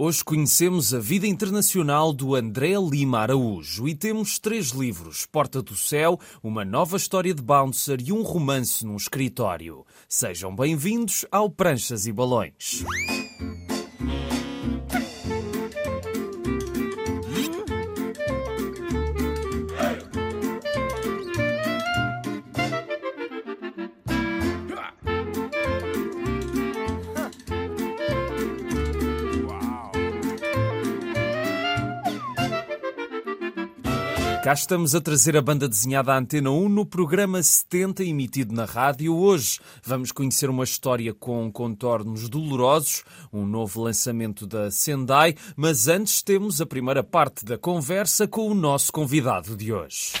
Hoje conhecemos a vida internacional do André Lima Araújo e temos três livros: Porta do Céu, uma nova história de Bouncer e um romance num escritório. Sejam bem-vindos ao Pranchas e Balões. Cá estamos a trazer a banda desenhada à Antena 1 no programa 70 emitido na rádio. Hoje vamos conhecer uma história com contornos dolorosos, um novo lançamento da Sendai, mas antes temos a primeira parte da conversa com o nosso convidado de hoje.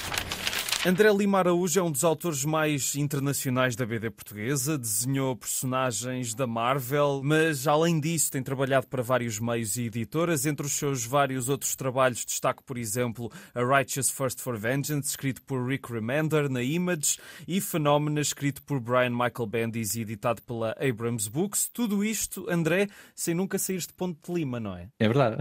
André Lima Araújo é um dos autores mais internacionais da BD portuguesa, desenhou personagens da Marvel, mas além disso tem trabalhado para vários meios e editoras. Entre os seus vários outros trabalhos destaco, por exemplo, A Righteous First for Vengeance, escrito por Rick Remender na Image, e Phenomena, escrito por Brian Michael Bendis e editado pela Abrams Books. Tudo isto, André, sem nunca sair de Ponte de Lima, não é? É verdade.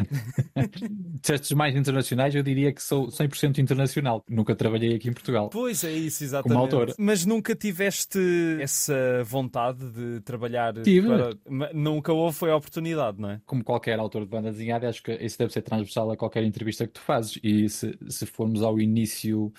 Destes mais internacionais, eu diria que sou 100% internacional. Nunca trabalhei aqui em Portugal. Portugal. Pois é isso, exatamente. Como autor. Mas nunca tiveste essa vontade de trabalhar Tive. Para... Nunca houve, foi a oportunidade, não é? Como qualquer autor de banda desenhada, acho que isso deve ser transversal a qualquer entrevista que tu fazes. E se, se formos ao início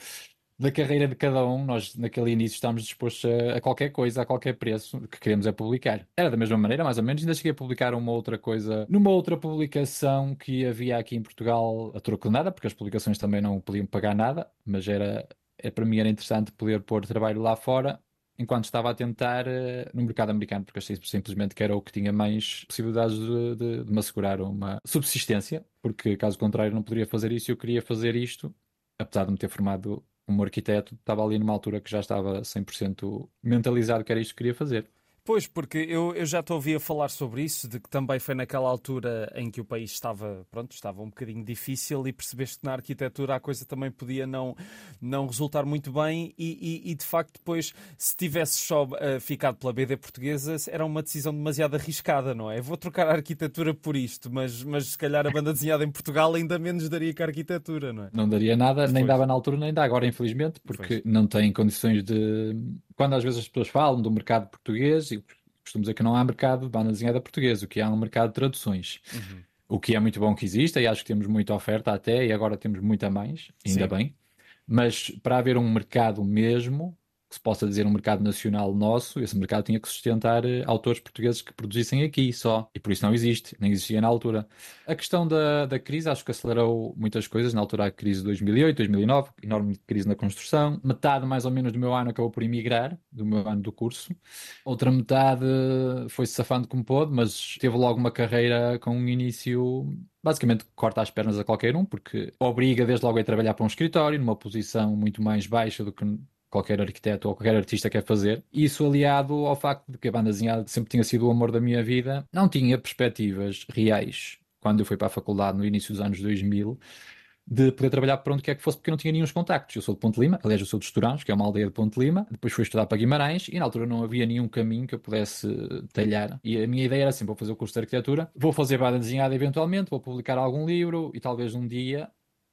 da carreira de cada um, nós naquele início estamos dispostos a, a, qualquer coisa, a qualquer preço, que queremos é publicar. Era da mesma maneira, mais ou menos, ainda cheguei a publicar uma outra coisa numa outra publicação que havia aqui em Portugal a troco de nada, porque as publicações também não podiam pagar nada, mas era é, para mim era interessante poder pôr trabalho lá fora enquanto estava a tentar uh, no mercado americano, porque achei simplesmente que era o que tinha mais possibilidades de, de, de, me assegurar uma subsistência, porque caso contrário não poderia fazer isso, eu queria fazer isto, apesar de me ter formado como arquiteto, estava ali numa altura que já estava 100% mentalizado que era isto que queria fazer. Pois, porque eu, eu já te ouvi a falar sobre isso, de que também foi naquela altura em que o país estava, pronto, estava um bocadinho difícil e percebeste que na arquitetura a coisa também podia não, não resultar muito bem e, e, e de facto depois, se tivesses só uh, ficado pela BD portuguesa, era uma decisão demasiado arriscada, não é? Vou trocar a arquitetura por isto, mas, mas se calhar a banda desenhada em Portugal ainda menos daria que a arquitetura, não é? Não daria nada, nem dava na altura, nem dá agora, infelizmente, porque pois. não tem condições de quando às vezes as pessoas falam do mercado português, e costumo dizer que não há mercado de banda desenhada portuguesa, o que há um mercado de traduções. Uhum. O que é muito bom que exista, e acho que temos muita oferta até, e agora temos muita mais, ainda Sim. bem. Mas para haver um mercado mesmo, que se possa dizer um mercado nacional nosso, esse mercado tinha que sustentar uh, autores portugueses que produzissem aqui só, e por isso não existe, nem existia na altura. A questão da, da crise acho que acelerou muitas coisas, na altura a crise de 2008, 2009, enorme crise na construção, metade mais ou menos do meu ano acabou por emigrar, do meu ano do curso, outra metade foi-se safando como pôde, mas teve logo uma carreira com um início basicamente corta as pernas a qualquer um, porque obriga desde logo a trabalhar para um escritório, numa posição muito mais baixa do que qualquer arquiteto ou qualquer artista quer fazer. Isso aliado ao facto de que a banda desenhada sempre tinha sido o amor da minha vida, não tinha perspectivas reais quando eu fui para a faculdade no início dos anos 2000 de poder trabalhar para onde quer que fosse, porque eu não tinha nenhum contactos. Eu sou de Ponte Lima, aliás, eu sou de Estorãos, que é uma aldeia de Ponte Lima. Depois fui estudar para Guimarães e na altura não havia nenhum caminho que eu pudesse talhar. E a minha ideia era assim: vou fazer o curso de arquitetura, vou fazer banda desenhada eventualmente, vou publicar algum livro e talvez um dia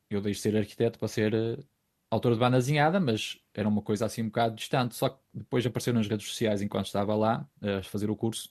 eu deixe de ser arquiteto para ser eh, autor de banda desenhada, mas era uma coisa assim um bocado distante. Só que depois apareceu nas redes sociais enquanto estava lá a fazer o curso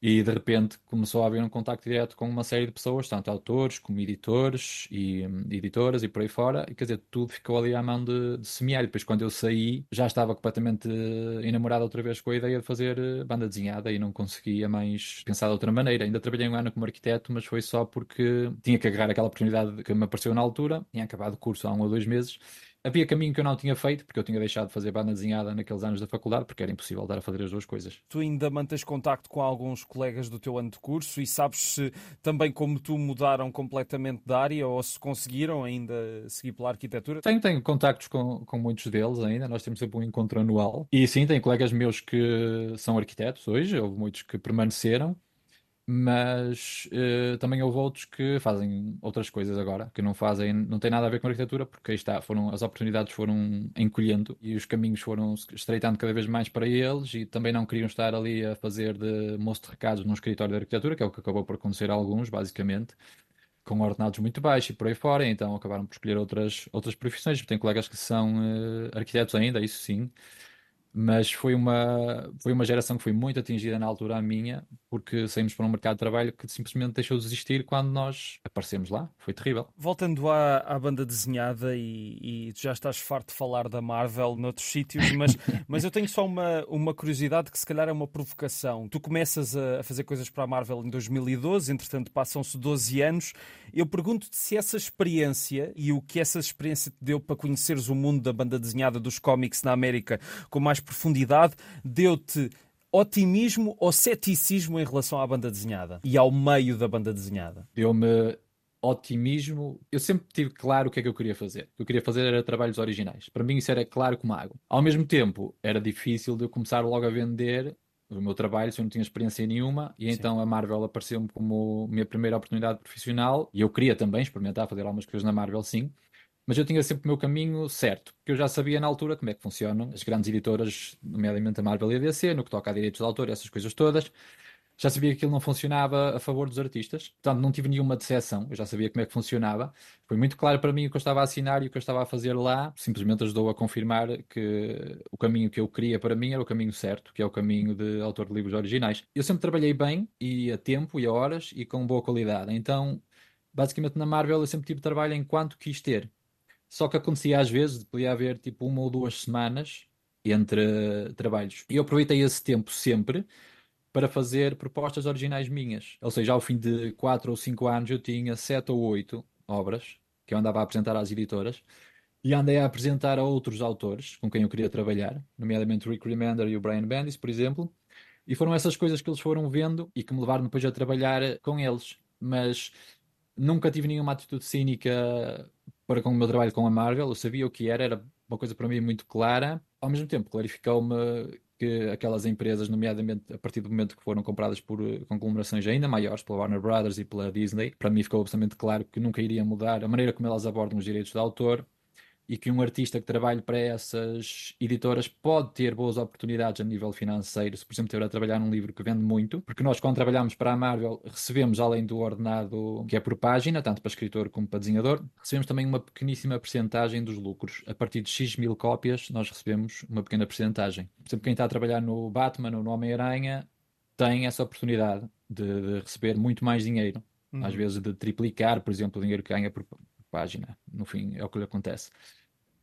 e de repente começou a haver um contacto direto com uma série de pessoas, tanto autores como editores e um, editoras e por aí fora, e quer dizer, tudo ficou ali à mão de, de semear. E depois, quando eu saí, já estava completamente uh, enamorado outra vez com a ideia de fazer uh, banda desenhada e não conseguia mais pensar de outra maneira. Ainda trabalhei um ano como arquiteto, mas foi só porque tinha que agarrar aquela oportunidade que me apareceu na altura, tinha acabado o curso há um ou dois meses havia caminho que eu não tinha feito, porque eu tinha deixado de fazer banda desenhada naqueles anos da faculdade, porque era impossível dar a fazer as duas coisas. Tu ainda mantens contacto com alguns colegas do teu ano de curso e sabes se também, como tu, mudaram completamente de área ou se conseguiram ainda seguir pela arquitetura? Tenho, tenho contactos com, com muitos deles ainda, nós temos sempre um encontro anual. E sim, tenho colegas meus que são arquitetos hoje, houve muitos que permaneceram. Mas uh, também houve outros que fazem outras coisas agora, que não fazem, não tem nada a ver com arquitetura, porque aí está, foram, as oportunidades foram encolhendo e os caminhos foram estreitando cada vez mais para eles e também não queriam estar ali a fazer de moço de recados num escritório de arquitetura, que é o que acabou por acontecer a alguns, basicamente, com ordenados muito baixos e por aí fora, então acabaram por escolher outras, outras profissões. Tenho colegas que são uh, arquitetos ainda, isso sim, mas foi uma, foi uma geração que foi muito atingida na altura a minha, porque saímos para um mercado de trabalho que simplesmente deixou de existir quando nós aparecemos lá. Foi terrível. Voltando à, à banda desenhada, e, e já estás farto de falar da Marvel noutros sítios, mas, mas eu tenho só uma, uma curiosidade que se calhar é uma provocação. Tu começas a, a fazer coisas para a Marvel em 2012, entretanto passam-se 12 anos. Eu pergunto-te se essa experiência e o que essa experiência te deu para conheceres o mundo da banda desenhada dos cómics na América com mais profundidade, deu-te otimismo ou ceticismo em relação à banda desenhada e ao meio da banda desenhada? Deu-me otimismo. Eu sempre tive claro o que é que eu queria fazer. O que eu queria fazer era trabalhos originais. Para mim isso era claro como água. Ao mesmo tempo, era difícil de eu começar logo a vender o meu trabalho se eu não tinha experiência nenhuma e Sim. então a Marvel apareceu-me como minha primeira oportunidade profissional e eu queria também experimentar fazer algumas coisas na Marvel sim mas eu tinha sempre o meu caminho certo, porque eu já sabia na altura como é que funcionam as grandes editoras, nomeadamente a Marvel e a DC, no que toca a direitos de autor, essas coisas todas. Já sabia que aquilo não funcionava a favor dos artistas, portanto não tive nenhuma decepção, eu já sabia como é que funcionava. Foi muito claro para mim o que eu estava a assinar e o que eu estava a fazer lá, simplesmente ajudou a confirmar que o caminho que eu queria para mim era o caminho certo, que é o caminho de autor de livros originais. Eu sempre trabalhei bem, e a tempo, e a horas, e com boa qualidade, então basicamente na Marvel eu sempre tive trabalho enquanto quis ter. Só que acontecia às vezes, podia haver tipo uma ou duas semanas entre trabalhos. E eu aproveitei esse tempo sempre para fazer propostas originais minhas. Ou seja, ao fim de quatro ou cinco anos eu tinha sete ou oito obras que eu andava a apresentar às editoras e andei a apresentar a outros autores com quem eu queria trabalhar, nomeadamente o Rick Remender e o Brian Bendis, por exemplo. E foram essas coisas que eles foram vendo e que me levaram depois a trabalhar com eles. Mas nunca tive nenhuma atitude cínica para com o meu trabalho com a Marvel, eu sabia o que era, era uma coisa para mim muito clara. Ao mesmo tempo, clarificou-me que aquelas empresas, nomeadamente a partir do momento que foram compradas por eh, conglomerações ainda maiores, pela Warner Brothers e pela Disney, para mim ficou absolutamente claro que nunca iria mudar a maneira como elas abordam os direitos de autor e que um artista que trabalhe para essas editoras pode ter boas oportunidades a nível financeiro, se por exemplo estiver a trabalhar num livro que vende muito, porque nós quando trabalhamos para a Marvel recebemos além do ordenado que é por página, tanto para escritor como para desenhador, recebemos também uma pequeníssima percentagem dos lucros. A partir de X mil cópias nós recebemos uma pequena percentagem. Por exemplo, quem está a trabalhar no Batman ou no Homem-Aranha tem essa oportunidade de, de, receber muito mais dinheiro, uhum. às vezes de triplicar, por exemplo, o dinheiro que ganha por, página. No fim, é o que lhe acontece.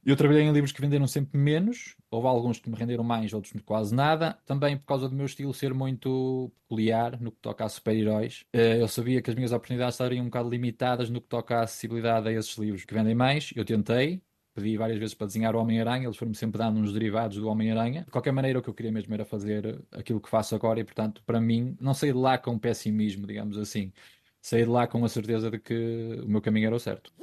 Eu trabalhei em livros que venderam sempre menos, houve alguns que me renderam mais, outros quase nada, também por causa do meu estilo ser muito peculiar no que toca a super-heróis. Eh, eu sabia que as minhas oportunidades estariam um bocado limitadas no que toca à acessibilidade a esses livros que vendem mais. Eu tentei, pedi várias vezes para desenhar o Homem-Aranha, eles foram-me sempre dando uns derivados do Homem-Aranha. De qualquer maneira, o que eu queria mesmo era fazer aquilo que faço agora e, portanto, para mim, não saí de lá com pessimismo, digamos assim. Saí de lá com a certeza de que o meu caminho era o certo.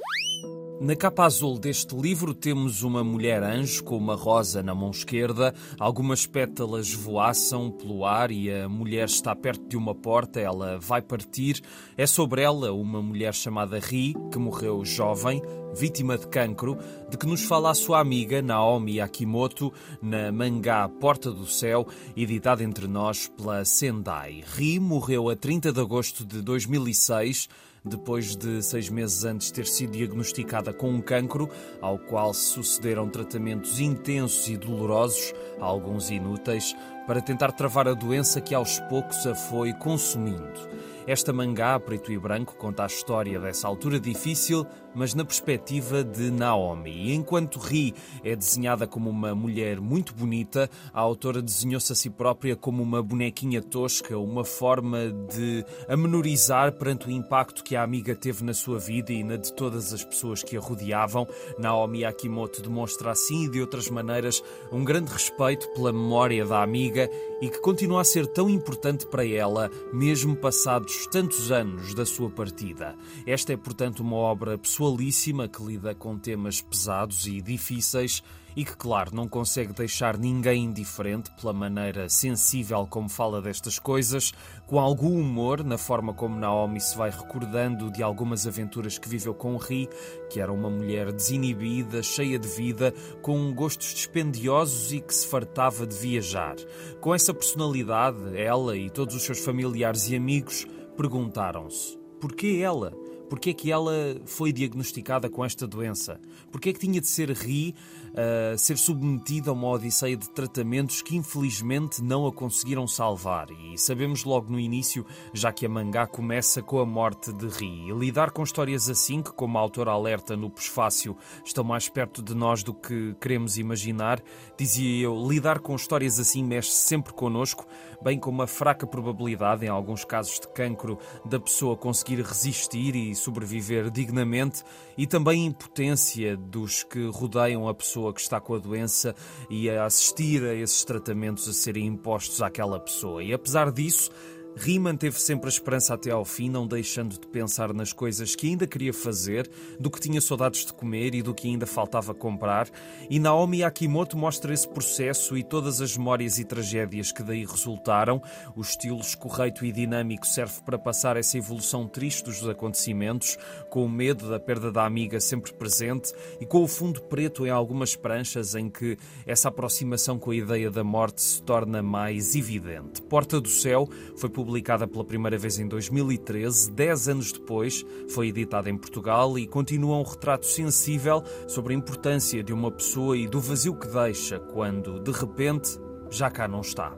Na capa azul deste livro temos uma mulher anjo com uma rosa na mão esquerda, algumas pétalas voaçam pelo ar e a mulher está perto de uma porta, ela vai partir. É sobre ela uma mulher chamada Ri, que morreu jovem, vítima de cancro, de que nos fala a sua amiga Naomi Akimoto na mangá Porta do Céu, editada entre nós pela Sendai. Ri morreu a 30 de agosto de 2006 depois de seis meses antes ter sido diagnosticada com um cancro, ao qual se sucederam tratamentos intensos e dolorosos, alguns inúteis, para tentar travar a doença que aos poucos a foi consumindo. Esta mangá, preto e branco, conta a história dessa altura difícil, mas na perspectiva de Naomi. E enquanto Ri é desenhada como uma mulher muito bonita, a autora desenhou-se a si própria como uma bonequinha tosca, uma forma de amenorizar perante o impacto que a amiga teve na sua vida e na de todas as pessoas que a rodeavam. Naomi Akimoto demonstra assim e de outras maneiras um grande respeito pela memória da amiga e que continua a ser tão importante para ela, mesmo passados tantos anos da sua partida. Esta é, portanto, uma obra pessoalíssima que lida com temas pesados e difíceis e que, claro, não consegue deixar ninguém indiferente pela maneira sensível como fala destas coisas, com algum humor na forma como Naomi se vai recordando de algumas aventuras que viveu com Ri, que era uma mulher desinibida, cheia de vida, com gostos dispendiosos e que se fartava de viajar. Com essa personalidade, ela e todos os seus familiares e amigos perguntaram-se: por que ela? Porquê é que ela foi diagnosticada com esta doença? Porquê é que tinha de ser ri, uh, ser submetida a uma odisseia de tratamentos que infelizmente não a conseguiram salvar? E sabemos logo no início, já que a mangá começa com a morte de Ri. E lidar com histórias assim, que como a autora alerta no prefácio, estão mais perto de nós do que queremos imaginar, dizia eu, lidar com histórias assim mexe sempre connosco, bem como a fraca probabilidade, em alguns casos de cancro, da pessoa conseguir resistir e sobreviver dignamente e também a impotência dos que rodeiam a pessoa que está com a doença e a assistir a esses tratamentos a serem impostos àquela pessoa. E apesar disso, Riemann teve sempre a esperança até ao fim, não deixando de pensar nas coisas que ainda queria fazer, do que tinha saudades de comer e do que ainda faltava comprar. E Naomi Akimoto mostra esse processo e todas as memórias e tragédias que daí resultaram. O estilo escorreito e dinâmico serve para passar essa evolução triste dos acontecimentos, com o medo da perda da amiga sempre presente e com o fundo preto em algumas pranchas em que essa aproximação com a ideia da morte se torna mais evidente. Porta do Céu foi publicada pela primeira vez em 2013. Dez anos depois, foi editada em Portugal e continua um retrato sensível sobre a importância de uma pessoa e do vazio que deixa quando, de repente, já cá não está.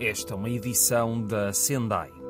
Esta é uma edição da Sendai.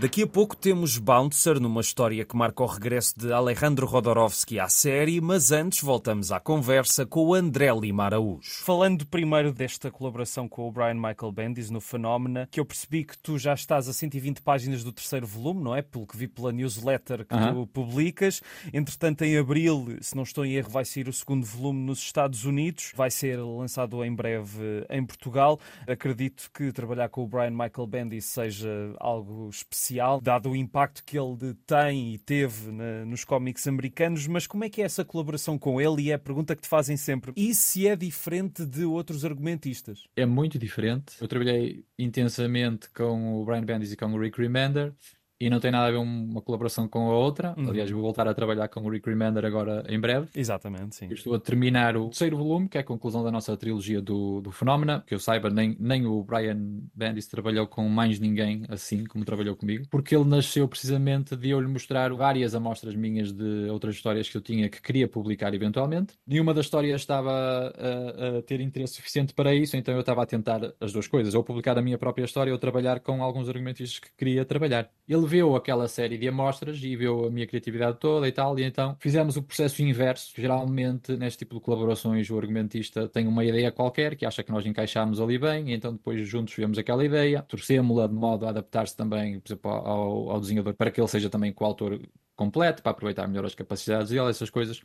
Daqui a pouco temos Bouncer numa história que marca o regresso de Alejandro Rodorovsky à série, mas antes voltamos à conversa com o André Lima Araújo. Falando primeiro desta colaboração com o Brian Michael Bendis no Fenómena, que eu percebi que tu já estás a 120 páginas do terceiro volume, não é? Pelo que vi pela newsletter que uh -huh. tu publicas. Entretanto, em abril, se não estou em erro, vai sair o segundo volume nos Estados Unidos. Vai ser lançado em breve em Portugal. Acredito que trabalhar com o Brian Michael Bendis seja algo especial especial, dado o impacto que ele tem e teve na, nos cómics americanos, mas como é que é essa colaboração com ele? E é a pergunta que te fazem sempre. E se é diferente de outros argumentistas? É muito diferente. Eu trabalhei intensamente com o Brian Bendis e com o Rick Remender e não tem nada a ver uma colaboração com a outra. Uhum. Aliás, vou voltar a trabalhar com o Rick Remender agora em breve. Exatamente, sim. Eu estou a terminar o terceiro volume, que é a conclusão da nossa trilogia do, do Fenómeno. Que eu saiba, nem, nem o Brian Bendis trabalhou com mais ninguém assim como trabalhou comigo, porque ele nasceu precisamente de eu lhe mostrar várias amostras minhas de outras histórias que eu tinha que queria publicar eventualmente. Nenhuma das histórias estava a, a ter interesse suficiente para isso, então eu estava a tentar as duas coisas, ou publicar a minha própria história ou trabalhar com alguns argumentistas que queria trabalhar. Ele viu aquela série de amostras e viu a minha criatividade toda e tal, e então fizemos o processo inverso. Geralmente, neste tipo de colaborações, o argumentista tem uma ideia qualquer que acha que nós encaixamos ali bem, e então depois juntos vemos aquela ideia, torcemos-la de modo a adaptar-se também, por exemplo, ao, ao desenhador, para que ele seja também coautor completo, para aproveitar melhor as capacidades dele, essas coisas.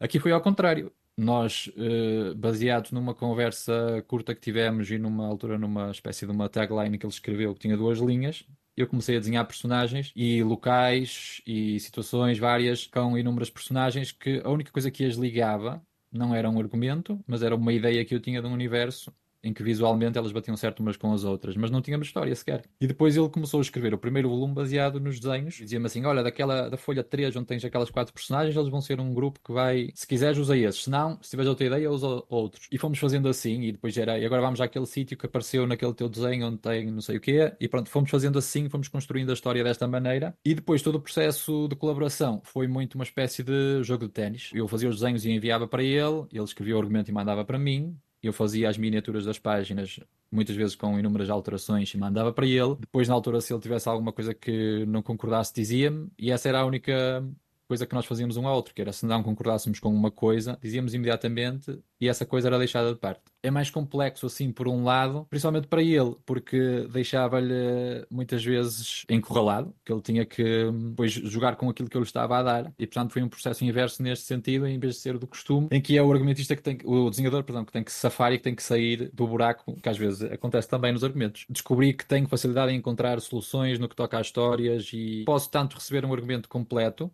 Aqui foi ao contrário. Nós, eh, baseados numa conversa curta que tivemos e numa altura numa espécie de uma tagline que ele escreveu que tinha duas linhas, eu comecei a desenhar personagens e locais e situações várias com inúmeras personagens que a única coisa que as ligava não era um argumento, mas era uma ideia que eu tinha de um universo em que visualmente elas batiam certo umas com as outras, mas não tínhamos história sequer. E depois ele começou a escrever o primeiro volume baseado nos desenhos, dizia-me assim: olha, daquela da folha 3 onde tens aquelas quatro personagens, eles vão ser um grupo que vai, se quiseres, usa esses, se não, se tiveres outra ideia, usa outros. E fomos fazendo assim, e depois era, e agora vamos àquele sítio que apareceu naquele teu desenho onde tem não sei o quê, e pronto, fomos fazendo assim, fomos construindo a história desta maneira, e depois todo o processo de colaboração foi muito uma espécie de jogo de ténis. Eu fazia os desenhos e enviava para ele, ele escrevia o argumento e mandava para mim, eu fazia as miniaturas das páginas, muitas vezes com inúmeras alterações, e mandava para ele. Depois, na altura, se ele tivesse alguma coisa que não concordasse, dizia-me, e essa era a única coisa que nós fazíamos um ao outro, que era se não concordássemos com uma coisa, dizíamos imediatamente e essa coisa era deixada de parte. É mais complexo assim por um lado, principalmente para ele, porque deixava-lhe muitas vezes encurralado, que ele tinha que depois jogar com aquilo que eu lhe estava a dar e portanto foi um processo inverso neste sentido, em vez de ser do costume, em que é o argumentista que tem, o desenhador, perdão, que tem que safar e que tem que sair do buraco, que às vezes acontece também nos argumentos. Descobri que tenho facilidade em encontrar soluções no que toca às histórias e posso tanto receber um argumento completo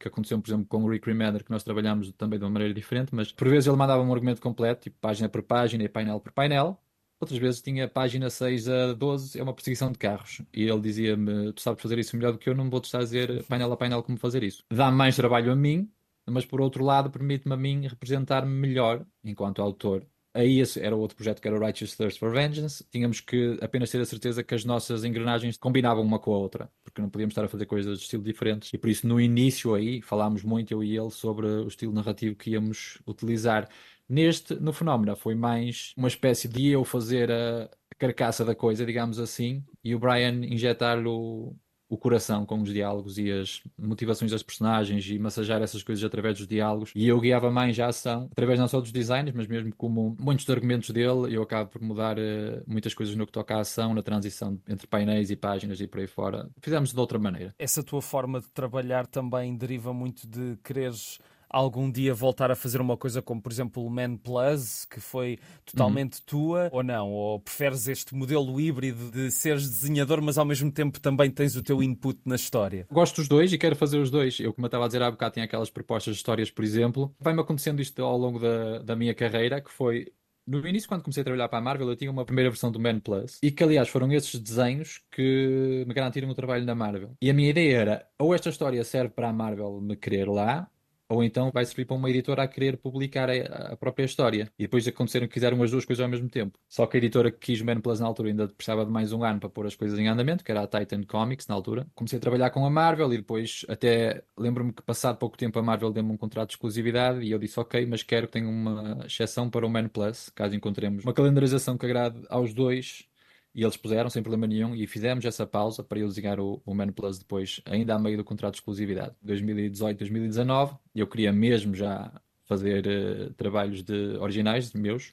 que aconteceu, por exemplo, com o Rick Remender, que nós trabalhamos também de uma maneira diferente, mas por vezes ele mandava um argumento completo, tipo página por página e painel por painel. Outras vezes tinha página 6 a 12, é uma perseguição de carros. E ele dizia-me: Tu sabes fazer isso melhor do que eu, não vou-te dizer painel a painel como fazer isso. Dá mais trabalho a mim, mas por outro lado permite-me a mim representar-me melhor enquanto autor Aí era outro projeto que era o Righteous Thirst for Vengeance. Tínhamos que apenas ter a certeza que as nossas engrenagens combinavam uma com a outra, porque não podíamos estar a fazer coisas de estilo diferentes. E por isso, no início aí, falámos muito, eu e ele, sobre o estilo narrativo que íamos utilizar. Neste, no Fenómeno, foi mais uma espécie de eu fazer a carcaça da coisa, digamos assim, e o Brian injetar o, o coração com os diálogos e as motivações das personagens e massajar essas coisas através dos diálogos. E eu guiava mais a ação, através não só dos designs, mas mesmo como muitos dos argumentos dele, eu acabo por mudar uh, muitas coisas no que toca à ação, na transição entre painéis e páginas e por aí fora. Fizemos de outra maneira. Essa tua forma de trabalhar também deriva muito de quereres algum dia voltar a fazer uma coisa como, por exemplo, o Man Plus, que foi totalmente uhum. tua, ou não? Ou preferes este modelo híbrido de seres desenhador, mas ao mesmo tempo também tens o teu input na história? Gosto dos dois e quero fazer os dois. Eu, como eu estava a dizer há bocado, tinha aquelas propostas de histórias, por exemplo. Vai-me acontecendo isto ao longo da, da minha carreira, que foi no início, quando comecei a trabalhar para a Marvel, eu tinha uma primeira versão do Man Plus e que, aliás, foram esses desenhos que me garantiram o trabalho na Marvel. E a minha ideia era: ou esta história serve para a Marvel me querer lá, ou então vai servir para uma editora a querer publicar a, a, própria história. E depois aconteceram que fizeram as duas coisas ao mesmo tempo. Só que a editora que quis Man Plus na altura ainda precisava de mais um ano para pôr as coisas em andamento, que era a Titan Comics na altura. Comecei a trabalhar com a Marvel e depois até lembro-me que passado pouco tempo a Marvel deu-me um contrato de exclusividade e eu disse ok, mas quero que tenha uma exceção para o Man Plus, caso encontremos uma calendarização que agrade aos dois e eles puseram sem problema nenhum e fizemos essa pausa para eu desenhar o, o Man Plus depois, ainda a meio do contrato de exclusividade. 2018, 2019, eu queria mesmo já fazer uh, trabalhos de originais meus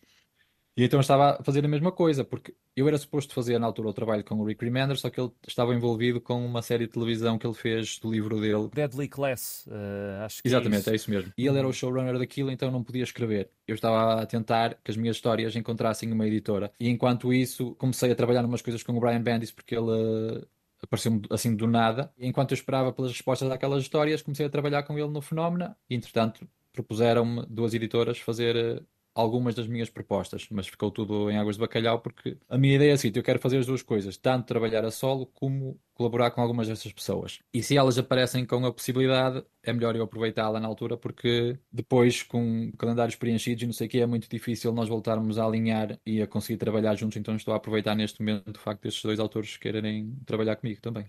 e então eu estava a fazer a mesma coisa, porque eu era suposto fazer na altura o trabalho com o Rick Remender, só que ele estava envolvido com uma série de televisão que ele fez do livro dele. Deadly Class, uh, acho que é Exatamente, é isso. é isso mesmo. E ele era o uhum. showrunner daquilo, então não podia escrever. Eu estava a tentar que as minhas histórias encontrassem uma editora. E enquanto isso, comecei a trabalhar umas coisas com o Brian Bendis, porque ele uh, apareceu-me assim do nada. E enquanto eu esperava pelas respostas daquelas histórias, comecei a trabalhar com ele no Fenómeno. E entretanto, propuseram-me duas editoras fazer uh, algumas das minhas propostas, mas ficou tudo em águas de bacalhau porque a minha ideia é a seguinte: eu quero fazer as duas coisas, tanto trabalhar a solo como colaborar com algumas dessas pessoas. E se elas aparecem com a possibilidade, é melhor eu aproveitá-la na altura porque depois, com calendários preenchidos e não sei o que, é muito difícil nós voltarmos a alinhar e a conseguir trabalhar juntos. Então estou a aproveitar neste momento o facto destes dois autores quererem trabalhar comigo também.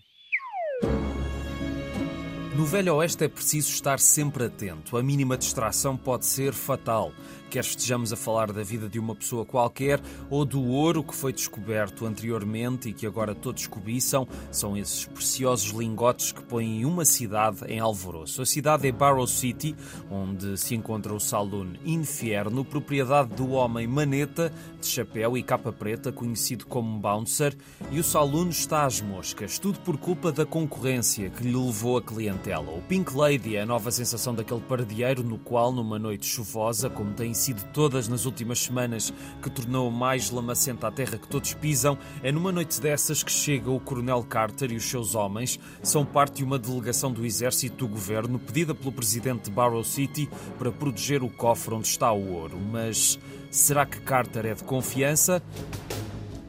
No Velho Oeste é preciso estar sempre atento. A mínima distração pode ser fatal quer estejamos a falar da vida de uma pessoa qualquer ou do ouro que foi descoberto anteriormente e que agora todos cobiçam, são esses preciosos lingotes que põem uma cidade em alvoroço. A cidade é Barrow City, onde se encontra o Saloon Inferno, propriedade do homem Maneta, de chapéu e capa preta, conhecido como Bouncer, e o Saloon está às moscas, tudo por culpa da concorrência que lhe levou a clientela. O Pink Lady é a nova sensação daquele pardieiro no qual, numa noite chuvosa, como tem sido todas nas últimas semanas, que tornou mais lamacenta a terra que todos pisam, é numa noite dessas que chega o Coronel Carter e os seus homens. São parte de uma delegação do exército do governo pedida pelo presidente de Barrow City para proteger o cofre onde está o ouro. Mas será que Carter é de confiança?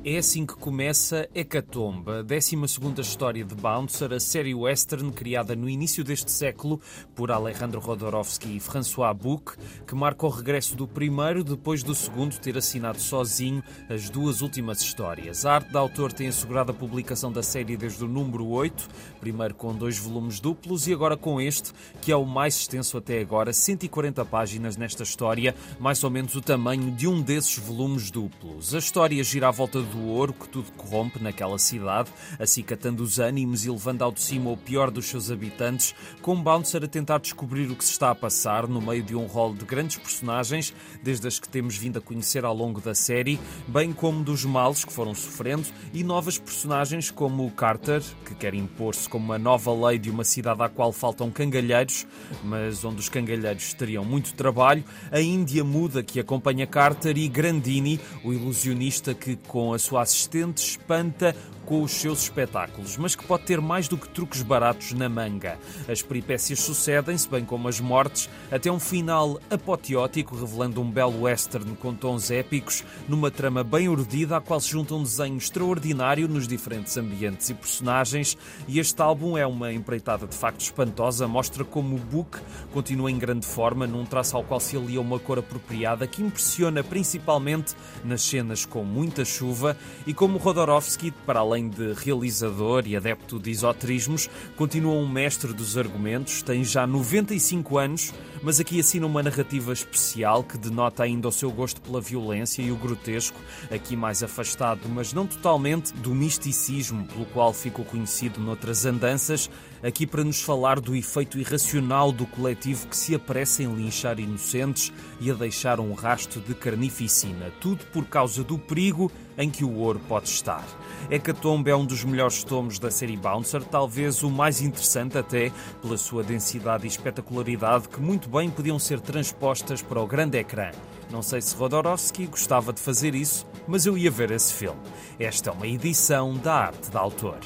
É assim que começa Hecatombe, a 12 história de Bouncer, a série western criada no início deste século por Alejandro Rodorovsky e François Bouc, que marca o regresso do primeiro depois do segundo ter assinado sozinho as duas últimas histórias. A arte da autor tem assegurado a publicação da série desde o número 8, primeiro com dois volumes duplos e agora com este, que é o mais extenso até agora, 140 páginas nesta história, mais ou menos o tamanho de um desses volumes duplos. A história gira à volta do ouro que tudo corrompe naquela cidade, acicatando os ânimos e levando ao de cima o pior dos seus habitantes, com Bouncer a tentar descobrir o que se está a passar no meio de um rol de grandes personagens, desde as que temos vindo a conhecer ao longo da série, bem como dos males que foram sofrendo e novas personagens como o Carter, que quer impor-se como uma nova lei de uma cidade à qual faltam cangalheiros, mas onde os cangalheiros teriam muito trabalho, a Índia muda que acompanha Carter e Grandini, o ilusionista que, com a sua assistente, espanta com os seus espetáculos, mas que pode ter mais do que truques baratos na manga. As peripécias sucedem-se, bem como as mortes, até um final apoteótico, revelando um belo western com tons épicos, numa trama bem urdida, à qual se junta um desenho extraordinário nos diferentes ambientes e personagens. E este álbum é uma empreitada de facto espantosa, mostra como o book continua em grande forma, num traço ao qual se alia uma cor apropriada que impressiona principalmente nas cenas com muita chuva e como Rodorovsky, para além além de realizador e adepto de esoterismos, continua um mestre dos argumentos, tem já 95 anos, mas aqui assina uma narrativa especial que denota ainda o seu gosto pela violência e o grotesco, aqui mais afastado, mas não totalmente, do misticismo pelo qual ficou conhecido noutras andanças, aqui para nos falar do efeito irracional do coletivo que se apressa em linchar inocentes e a deixar um rasto de carnificina, tudo por causa do perigo em que o ouro pode estar. Hecatombe é um dos melhores tomos da série Bouncer, talvez o mais interessante até pela sua densidade e espetacularidade que muito bem podiam ser transpostas para o grande ecrã. Não sei se Rodorovsky gostava de fazer isso, mas eu ia ver esse filme. Esta é uma edição da arte da autor.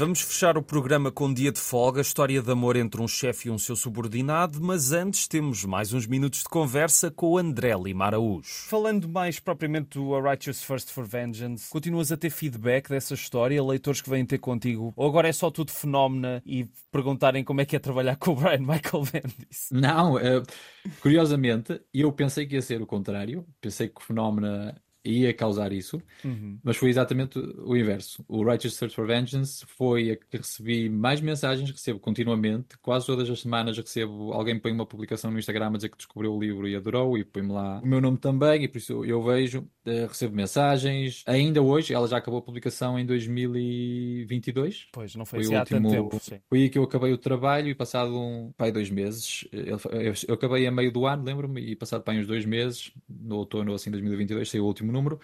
Vamos fechar o programa com um dia de folga, história de amor entre um chefe e um seu subordinado, mas antes temos mais uns minutos de conversa com o André Lima Araújo. Falando mais propriamente do A Righteous First for Vengeance, continuas a ter feedback dessa história, leitores que vêm ter contigo, ou agora é só tudo fenómeno e perguntarem como é que é trabalhar com o Brian Michael Bendis? Não, uh, curiosamente, eu pensei que ia ser o contrário, pensei que o fenómeno ia causar isso, uhum. mas foi exatamente o inverso. O Righteous Search for Vengeance foi a que recebi mais mensagens, recebo continuamente, quase todas as semanas recebo, alguém põe uma publicação no Instagram a dizer que descobriu o livro e adorou e põe-me lá o meu nome também e por isso eu vejo, uh, recebo mensagens. Ainda hoje, ela já acabou a publicação em 2022. Pois, não foi, foi assim há último, tanto tempo. Sim. Foi aí que eu acabei o trabalho e passado um, pai, dois meses, eu, eu, eu acabei a meio do ano, lembro-me, e passado para uns dois meses, no outono assim 2022, saiu o último número,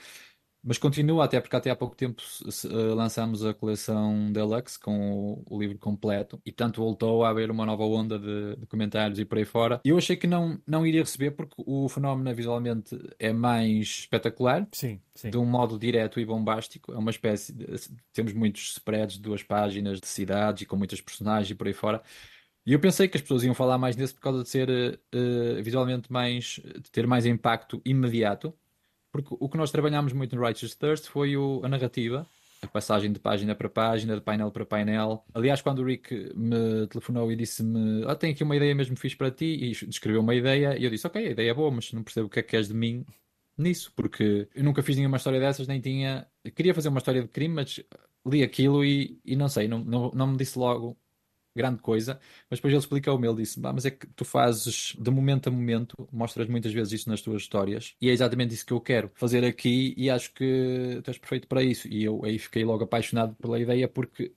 mas continua, até porque até há pouco tempo uh, lançámos a coleção Deluxe com o, o, livro completo e portanto voltou a haver uma nova onda de, de comentários e por aí fora. E eu achei que não, não iria receber porque o fenómeno visualmente é mais espetacular, sim, sim. de um modo direto e bombástico. É uma espécie de, temos muitos spreads de duas páginas de cidades e com muitas personagens e por aí fora. E eu pensei que as pessoas iam falar mais nesse por causa de ser uh, visualmente mais, de ter mais impacto imediato porque o que nós trabalhámos muito no Righteous Thirst foi o, a narrativa, a passagem de página para página, de painel para painel. Aliás, quando o Rick me telefonou e disse-me: Ah, tenho aqui uma ideia mesmo fixe para ti, e descreveu uma ideia, e eu disse: Ok, a ideia é boa, mas não percebo o que é que queres de mim nisso, porque eu nunca fiz nenhuma história dessas, nem tinha. Queria fazer uma história de crime, mas li aquilo e, e não sei, não, não, não me disse logo grande coisa, mas depois ele explicou-me, ele disse, mas é que tu fazes de momento a momento, mostras muitas vezes isso nas tuas histórias, e é exatamente isso que eu quero fazer aqui, e acho que tu és perfeito para isso. E eu aí fiquei logo apaixonado pela ideia, porque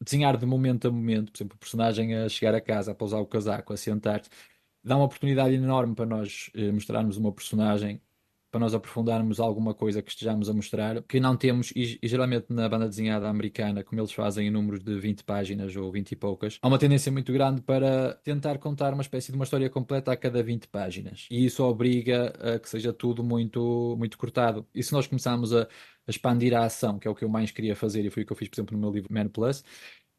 desenhar de momento a momento, por exemplo, o personagem a chegar a casa, a pousar o casaco, a sentar-se, dá uma oportunidade enorme para nós eh, mostrarmos uma personagem para nós aprofundarmos alguma coisa que estejamos a mostrar, que não temos, e, e, geralmente na banda desenhada americana, como eles fazem em números de 20 páginas ou 20 e poucas, há uma tendência muito grande para tentar contar uma espécie de uma história completa a cada 20 páginas. E isso obriga a que seja tudo muito, muito cortado. E se nós começarmos a, a expandir a ação, que é o que eu mais queria fazer, e foi o que eu fiz, por exemplo, no meu livro Man Plus,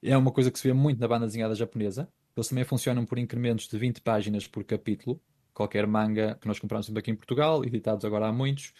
é uma coisa que se vê muito na banda desenhada japonesa. Eles também funcionam por incrementos de 20 páginas por capítulo qualquer manga que nós compramos sempre aqui em Portugal, editados agora há muitos.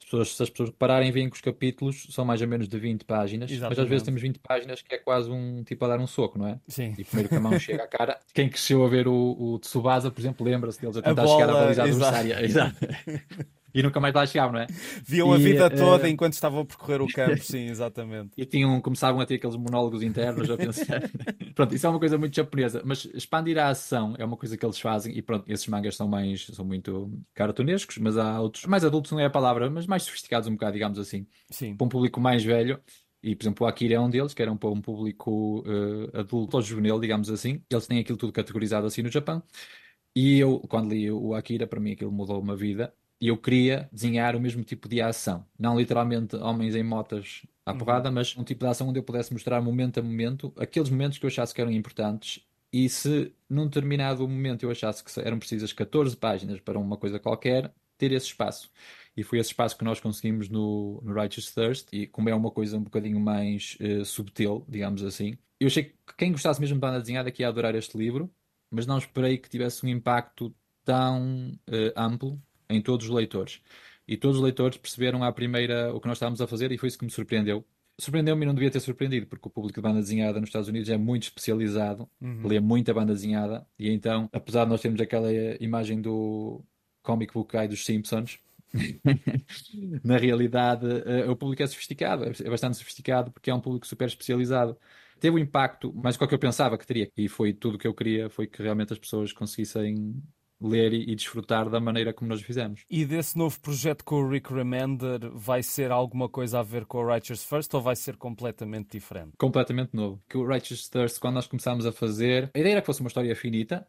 As pessoas, se as pessoas repararem, veem que os capítulos são mais ou menos de 20 páginas, Exatamente. mas às vezes temos 20 páginas que é quase um tipo a dar um soco, não é? Sim. E primeiro que a mão chega à cara. Quem cresceu a ver o, o Tsubasa, por exemplo, lembra-se deles a tentar a bola, chegar à baliza adversária. Exato. e nunca mais lá chegavam, não é? Viam a vida uh... toda enquanto estavam a percorrer o campo, sim, exatamente. E tinham, começavam a ter aqueles monólogos internos a pensar. pronto, isso é uma coisa muito japonesa, mas expandir a ação é uma coisa que eles fazem e pronto, esses mangas são mais, são muito cartunescos, mas há outros, mais adultos não é a palavra, mas mais sofisticados um bocado, digamos assim. Sim. Para um público mais velho. E, por exemplo, o Akira é um deles, que era um, um público uh, adulto ou juvenil, digamos assim. Eles têm aquilo tudo categorizado assim no Japão. E eu, quando li o Akira, para mim aquilo mudou uma vida. E eu queria desenhar o mesmo tipo de ação. Não literalmente homens em motas à uhum. porrada, mas um tipo de ação onde eu pudesse mostrar momento a momento aqueles momentos que eu achasse que eram importantes. E se num determinado momento eu achasse que eram precisas 14 páginas para uma coisa qualquer, ter esse espaço. E foi esse espaço que nós conseguimos no, no Righteous Thirst. E como é uma coisa um bocadinho mais uh, subtil, digamos assim, eu achei que quem gostasse mesmo de banda desenhada que ia adorar este livro mas não esperei que tivesse um impacto tão uh, amplo em todos os leitores. E todos os leitores perceberam à primeira o que nós estávamos a fazer e foi isso que me surpreendeu. Surpreendeu-me e não devia ter surpreendido, porque o público de banda desenhada nos Estados Unidos é muito especializado, uhum. lê muita banda desenhada, e então, apesar de nós termos aquela imagem do comic book guy dos Simpsons, na realidade uh, o público é sofisticado, é bastante sofisticado porque é um público super especializado teve o um impacto mais do que eu pensava que teria. E foi tudo o que eu queria, foi que realmente as pessoas conseguissem ler e, desfrutar da maneira como nós fizemos. E desse novo projeto com o Rick Remender vai ser alguma coisa a ver com o Righteous First ou vai ser completamente diferente? Completamente novo. Que o Righteous First, quando nós começámos a fazer, a ideia era que fosse uma história finita,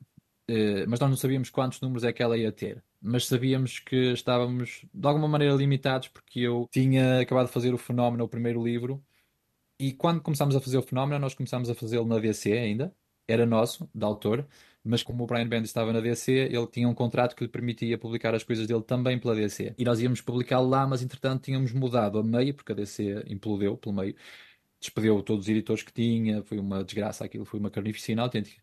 eh, mas nós não sabíamos quantos números é que ela ia ter. Mas sabíamos que estávamos de alguma maneira limitados, porque eu tinha acabado de fazer o Fenómeno, o primeiro livro, e quando começámos a fazer o fenómeno, nós começámos a fazê-lo na DC ainda, era nosso, da autor, mas como o Brian Bendis estava na DC, ele tinha um contrato que lhe permitia publicar as coisas dele também pela DC. E nós íamos publicá-lo lá, mas entretanto tínhamos mudado a meio, porque a DC implodeu pelo meio, despediu todos os editores que tinha, foi uma desgraça aquilo, foi uma carnificina autêntica.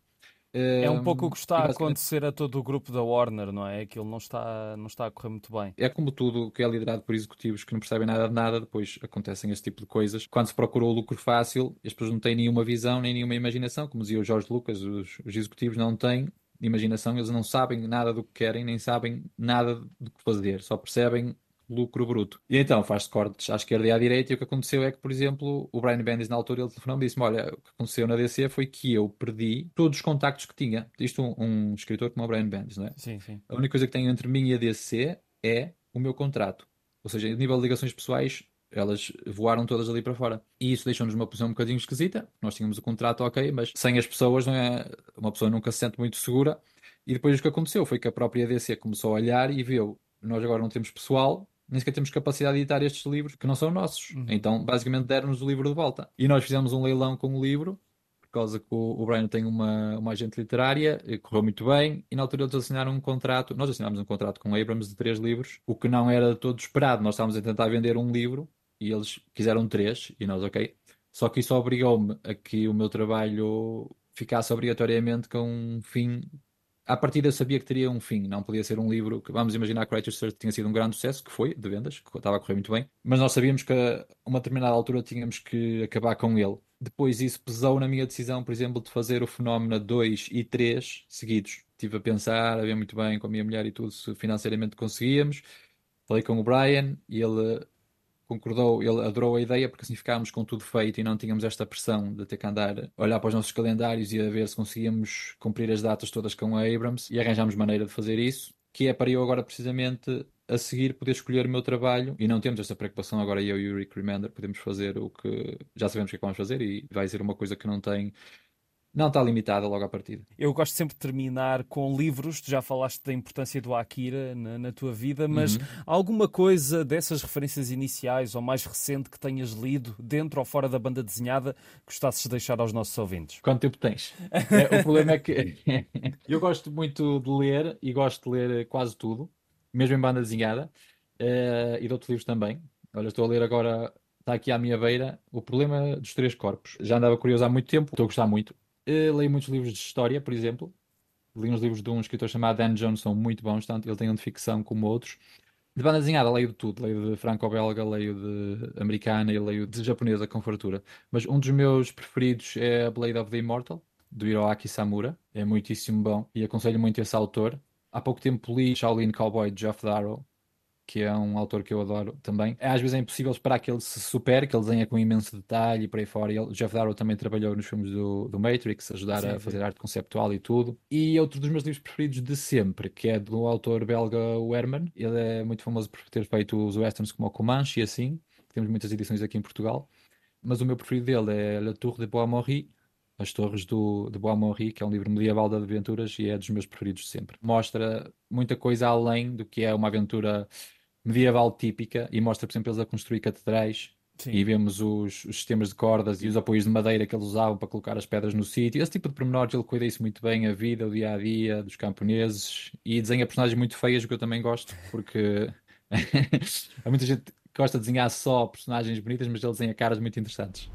É um pouco o que está a acontecer a todo o grupo da Warner, não é? Aquilo não está, não está a correr muito bem. É como tudo que é liderado por executivos que não percebem nada de nada, depois acontecem esse tipo de coisas. Quando se procura o lucro fácil, as pessoas não têm nenhuma visão nem nenhuma imaginação, como dizia o Jorge Lucas, os, os executivos não têm imaginação, eles não sabem nada do que querem, nem sabem nada do que fazer, só percebem lucro bruto. E então faz-se cortes à esquerda e à direita, e o que aconteceu é que, por exemplo, o Brian Bendis na altura ele telefonou-me e disse-me: Olha, o que aconteceu na DC foi que eu perdi todos os contactos que tinha. Isto um, um escritor como o Brian Bendis, não é? Sim, sim. A única coisa que tenho entre mim e a DC é o meu contrato. Ou seja, a nível de ligações pessoais, elas voaram todas ali para fora. E isso deixou-nos numa posição um bocadinho esquisita. Nós tínhamos o contrato ok, mas sem as pessoas, não é? uma pessoa nunca se sente muito segura. E depois o que aconteceu foi que a própria DC começou a olhar e viu: nós agora não temos pessoal, nem sequer temos capacidade de editar estes livros que não são nossos. Uhum. Então, basicamente, deram-nos o livro de volta. E nós fizemos um leilão com o livro, por causa que o, o Brian tem uma, uma agente literária, correu muito bem, e na altura eles assinaram um contrato, nós assinámos um contrato com o Abrams de três livros, o que não era todo esperado. Nós estávamos a tentar vender um livro e eles quiseram três, e nós, ok. Só que isso obrigou-me a que o meu trabalho ficasse obrigatoriamente com um fim à partida eu sabia que teria um fim, não podia ser um livro que, vamos imaginar Righteous Search tinha sido um grande sucesso, que foi, de vendas, que estava a correr muito bem, mas nós sabíamos que a uma determinada altura tínhamos que acabar com ele. Depois isso pesou na minha decisão, por exemplo, de fazer o Fenómeno 2 e 3 seguidos. Estive a pensar, a ver muito bem com a minha mulher e tudo, se financeiramente conseguíamos. Falei com o Brian e ele concordou, ele adorou a ideia porque assim ficámos com tudo feito e não tínhamos esta pressão de ter que andar, olhar para os nossos calendários e a ver se conseguíamos cumprir as datas todas com a Abrams e arranjámos maneira de fazer isso, que é para eu agora precisamente a seguir poder escolher o meu trabalho e não temos essa preocupação agora eu e o Rick Remender podemos fazer o que já sabemos o que é que vamos fazer e vai ser uma coisa que não tem não está limitada logo à partida. Eu gosto sempre de terminar com livros. Tu já falaste da importância do Akira na, na tua vida, mas uhum. alguma coisa dessas referências iniciais ou mais recente que tenhas lido, dentro ou fora da banda desenhada, gostasses de deixar aos nossos ouvintes? Quanto tempo tens? é, o problema é que eu gosto muito de ler e gosto de ler quase tudo, mesmo em banda desenhada, uh, e de outros livros também. Olha, estou a ler agora está aqui à minha beira o problema dos três corpos. Já andava curioso há muito tempo, estou a gostar muito. Uh, leio muitos livros de história, por exemplo. Li uns livros de um escritor chamado Dan Johnson, muito bons, tanto ele tem um de ficção como outros. De banda desenhada, leio de tudo. Leio de franco-belga, leio de americana e leio de japonesa com fartura. Mas um dos meus preferidos é Blade of the Immortal, do Hiroaki Samura. É muitíssimo bom e aconselho muito esse autor. Há pouco tempo li Shaolin Cowboy de Jeff Darrow, que é um autor que eu adoro também. Às vezes é impossível esperar que ele se supere, que ele desenha com imenso detalhe e por aí fora. Ele, Jeff Darrow também trabalhou nos filmes do, do Matrix, ajudar sim, a fazer sim. arte conceptual e tudo. E outro dos meus livros preferidos de sempre, que é do autor belga Werman. Ele é muito famoso por ter feito os westerns como o Comanche e assim. Temos muitas edições aqui em Portugal. Mas o meu preferido dele é La Tour de Bois-Maurice, as Torres do, de Bois-Maurice, que é um livro medieval de aventuras e é dos meus preferidos de sempre. Mostra muita coisa além do que é uma aventura medieval típica e mostra, por exemplo, eles a construir catedrais Sim. e vemos os, os, sistemas de cordas e os apoios de madeira que eles usavam para colocar as pedras no sítio. Esse tipo de pormenores ele cuida isso muito bem, a vida, o dia a dia dos camponeses e desenha personagens muito feias, o que eu também gosto, porque há muita gente que gosta de desenhar só personagens bonitas, mas ele desenha caras muito interessantes.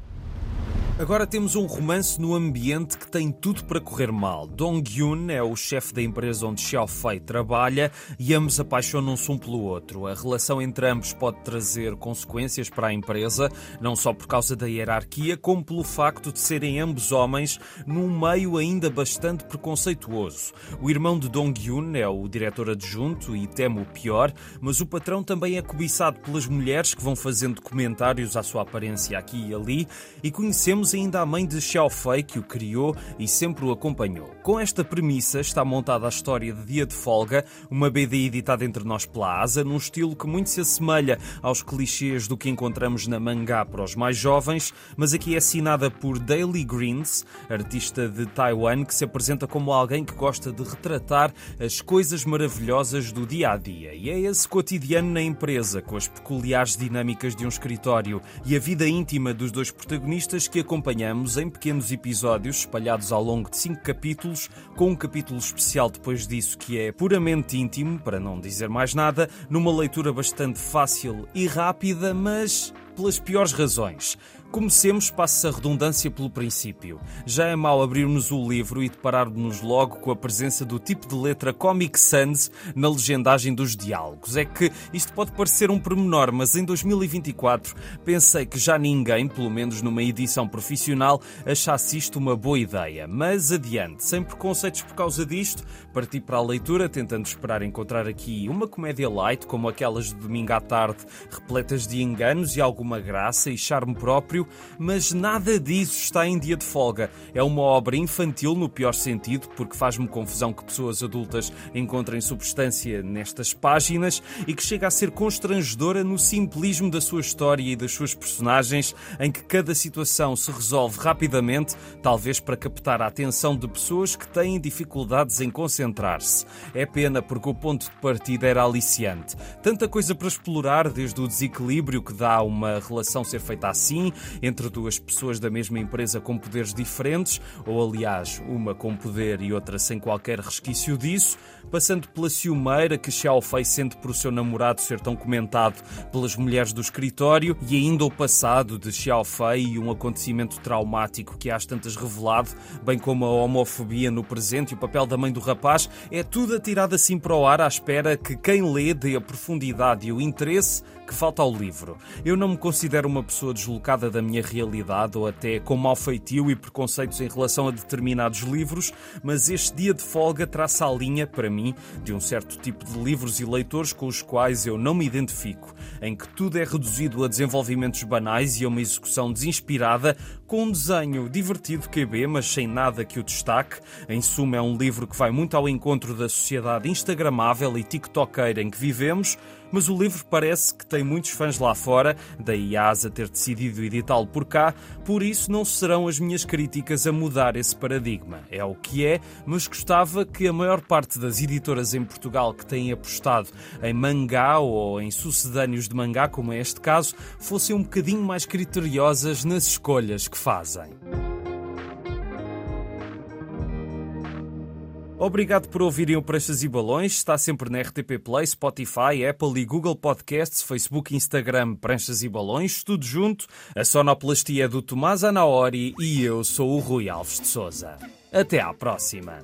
Agora temos um romance no ambiente que tem tudo para correr mal. Dong-Yun é o chefe da empresa onde Xiao Fei trabalha e ambos apaixonam-se um pelo outro. A relação entre ambos pode trazer consequências para a empresa, não só por causa da hierarquia, como pelo facto de serem ambos homens num meio ainda bastante preconceituoso. O irmão de Dong-Yun é o diretor adjunto e teme o pior, mas o patrão também é cobiçado pelas mulheres que vão fazendo comentários à sua aparência aqui e ali e conhecemos temos ainda a mãe de Xiao Fei, que o criou e sempre o acompanhou. Com esta premissa está montada a história de Dia de Folga, uma BD editada entre nós pela Asa, num estilo que muito se assemelha aos clichês do que encontramos na mangá para os mais jovens, mas aqui é assinada por Daily Greens, artista de Taiwan, que se apresenta como alguém que gosta de retratar as coisas maravilhosas do dia a dia. E é esse cotidiano na empresa, com as peculiares dinâmicas de um escritório e a vida íntima dos dois protagonistas que acompanhamos em pequenos episódios espalhados ao longo de cinco capítulos, com um capítulo especial depois disso que é puramente íntimo, para não dizer mais nada, numa leitura bastante fácil e rápida, mas pelas piores razões. Comecemos, passa a redundância pelo princípio. Já é mau abrirmos o livro e depararmos logo com a presença do tipo de letra Comic Sans na legendagem dos diálogos. É que isto pode parecer um pormenor, mas em 2024 pensei que já ninguém, pelo menos numa edição profissional, achasse isto uma boa ideia. Mas adiante, sem preconceitos por causa disto, parti para a leitura tentando esperar encontrar aqui uma comédia light, como aquelas de domingo à tarde, repletas de enganos e alguma graça e charme próprio mas nada disso está em dia de folga. É uma obra infantil no pior sentido, porque faz-me confusão que pessoas adultas encontrem substância nestas páginas e que chega a ser constrangedora no simplismo da sua história e das suas personagens, em que cada situação se resolve rapidamente, talvez para captar a atenção de pessoas que têm dificuldades em concentrar-se. É pena porque o ponto de partida era aliciante. Tanta coisa para explorar, desde o desequilíbrio que dá uma relação ser feita assim, entre duas pessoas da mesma empresa com poderes diferentes, ou aliás, uma com poder e outra sem qualquer resquício disso, passando pela ciumeira que Xiao Fei sente por seu namorado ser tão comentado pelas mulheres do escritório, e ainda o passado de Xiao Fei e um acontecimento traumático que às tantas revelado, bem como a homofobia no presente e o papel da mãe do rapaz, é tudo atirado assim para o ar à espera que quem lê dê a profundidade e o interesse que falta ao livro. Eu não me considero uma pessoa deslocada da minha realidade ou até com mau feitio e preconceitos em relação a determinados livros, mas este dia de folga traça a linha, para mim, de um certo tipo de livros e leitores com os quais eu não me identifico, em que tudo é reduzido a desenvolvimentos banais e a uma execução desinspirada, com um desenho divertido QB, mas sem nada que o destaque. Em suma, é um livro que vai muito ao encontro da sociedade instagramável e tiktokeira em que vivemos, mas o livro parece que tem muitos fãs lá fora, daí a ASA ter decidido editá-lo por cá, por isso não serão as minhas críticas a mudar esse paradigma. É o que é, mas gostava que a maior parte das editoras em Portugal que têm apostado em mangá ou em sucedâneos de mangá, como é este caso, fossem um bocadinho mais criteriosas nas escolhas que fazem. Obrigado por ouvirem o Pranchas e Balões. Está sempre na RTP Play, Spotify, Apple e Google Podcasts, Facebook, Instagram, Pranchas e Balões, tudo junto. A sonoplastia é do Tomás Anaori e eu sou o Rui Alves de Souza. Até à próxima.